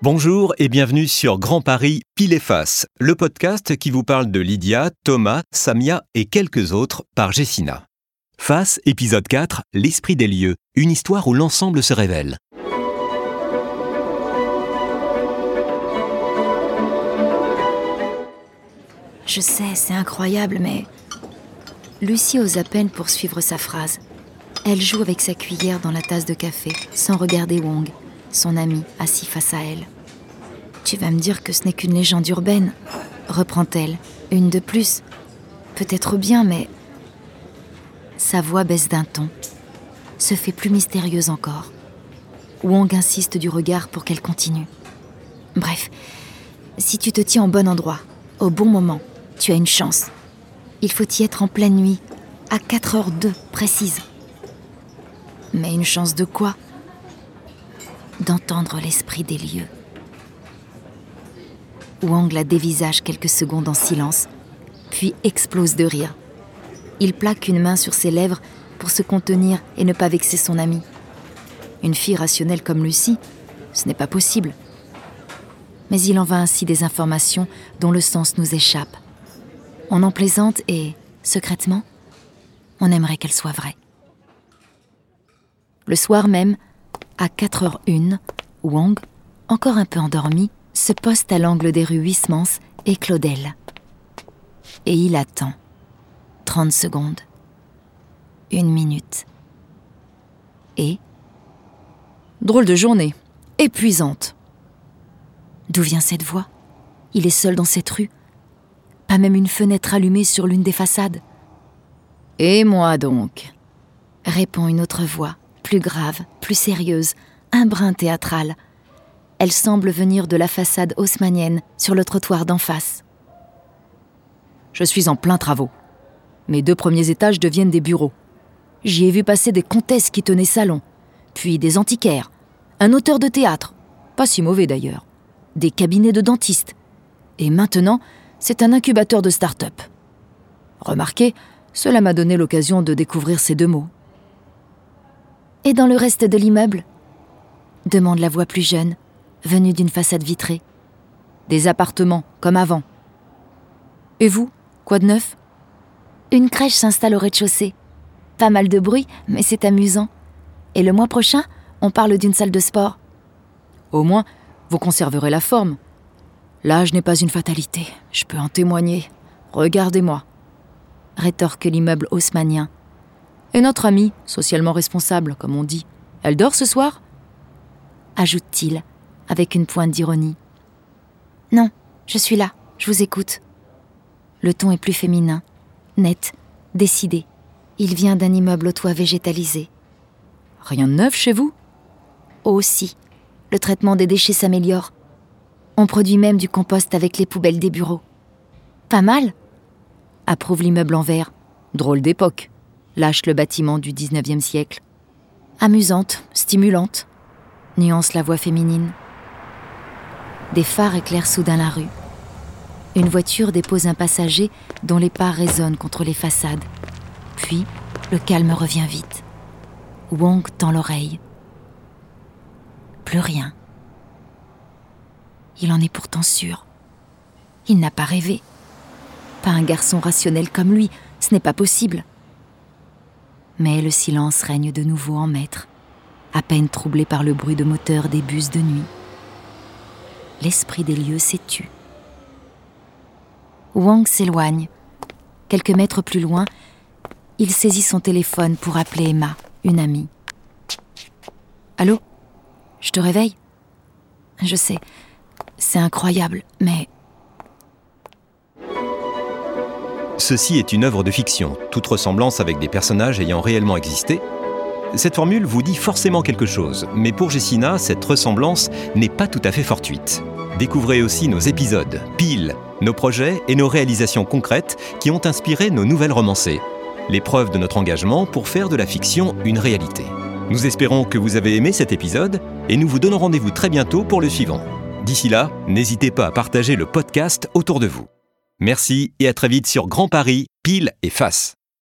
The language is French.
Bonjour et bienvenue sur Grand Paris Pile et Face, le podcast qui vous parle de Lydia, Thomas, Samia et quelques autres par Jessina. Face, épisode 4, L'esprit des lieux, une histoire où l'ensemble se révèle. Je sais, c'est incroyable, mais... Lucie ose à peine poursuivre sa phrase. Elle joue avec sa cuillère dans la tasse de café, sans regarder Wong, son ami assis face à elle. Tu vas me dire que ce n'est qu'une légende urbaine, reprend-elle, une de plus. Peut-être bien, mais... Sa voix baisse d'un ton, se fait plus mystérieuse encore. Wong insiste du regard pour qu'elle continue. Bref, si tu te tiens au bon endroit, au bon moment, tu as une chance. Il faut y être en pleine nuit, à 4h02 précise. Mais une chance de quoi? D'entendre l'esprit des lieux. Wang la dévisage quelques secondes en silence, puis explose de rire. Il plaque une main sur ses lèvres pour se contenir et ne pas vexer son ami. Une fille rationnelle comme Lucie, ce n'est pas possible. Mais il en va ainsi des informations dont le sens nous échappe. On en plaisante et, secrètement, on aimerait qu'elles soient vraies. Le soir même, à 4h01, Wang, encore un peu endormi, se poste à l'angle des rues Huysmans et Claudel. Et il attend. 30 secondes. Une minute. Et? Drôle de journée. Épuisante. D'où vient cette voix? Il est seul dans cette rue. Pas même une fenêtre allumée sur l'une des façades. Et moi donc? Répond une autre voix, plus grave, plus sérieuse, un brin théâtral, elle semble venir de la façade haussmannienne sur le trottoir d'en face. Je suis en plein travaux. Mes deux premiers étages deviennent des bureaux. J'y ai vu passer des comtesses qui tenaient salon, puis des antiquaires, un auteur de théâtre, pas si mauvais d'ailleurs, des cabinets de dentistes. Et maintenant, c'est un incubateur de start-up. Remarquez, cela m'a donné l'occasion de découvrir ces deux mots. Et dans le reste de l'immeuble? demande la voix plus jeune, venu d'une façade vitrée. Des appartements, comme avant. Et vous, quoi de neuf? Une crèche s'installe au rez-de-chaussée. Pas mal de bruit, mais c'est amusant. Et le mois prochain, on parle d'une salle de sport. Au moins, vous conserverez la forme. L'âge n'est pas une fatalité, je peux en témoigner. Regardez-moi. Rétorque l'immeuble haussmanien. Et notre amie, socialement responsable, comme on dit, elle dort ce soir ajoute-t-il avec une pointe d'ironie. Non, je suis là, je vous écoute. Le ton est plus féminin, net, décidé. Il vient d'un immeuble au toit végétalisé. Rien de neuf chez vous? Aussi. Le traitement des déchets s'améliore. On produit même du compost avec les poubelles des bureaux. Pas mal approuve l'immeuble en verre. Drôle d'époque, lâche le bâtiment du 19e siècle. Amusante, stimulante, nuance la voix féminine. Des phares éclairent soudain la rue. Une voiture dépose un passager dont les pas résonnent contre les façades. Puis, le calme revient vite. Wong tend l'oreille. Plus rien. Il en est pourtant sûr. Il n'a pas rêvé. Pas un garçon rationnel comme lui, ce n'est pas possible. Mais le silence règne de nouveau en maître, à peine troublé par le bruit de moteur des bus de nuit l'esprit des lieux s'est tu. Wang s'éloigne. Quelques mètres plus loin, il saisit son téléphone pour appeler Emma, une amie. Allô? Je te réveille? Je sais, c'est incroyable, mais... Ceci est une œuvre de fiction. Toute ressemblance avec des personnages ayant réellement existé cette formule vous dit forcément quelque chose, mais pour Jessina, cette ressemblance n'est pas tout à fait fortuite. Découvrez aussi nos épisodes, piles, nos projets et nos réalisations concrètes qui ont inspiré nos nouvelles romancées. Les preuves de notre engagement pour faire de la fiction une réalité. Nous espérons que vous avez aimé cet épisode et nous vous donnons rendez-vous très bientôt pour le suivant. D'ici là, n'hésitez pas à partager le podcast autour de vous. Merci et à très vite sur Grand Paris, pile et face.